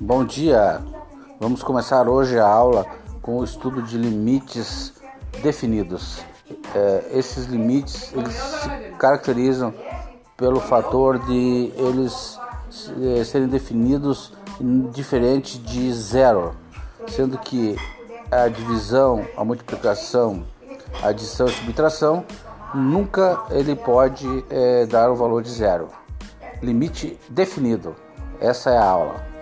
Bom dia! Vamos começar hoje a aula com o estudo de limites definidos. É, esses limites eles se caracterizam pelo fator de eles é, serem definidos diferente de zero, sendo que a divisão, a multiplicação, a adição e subtração nunca ele pode é, dar o valor de zero. Limite definido. Essa é a aula.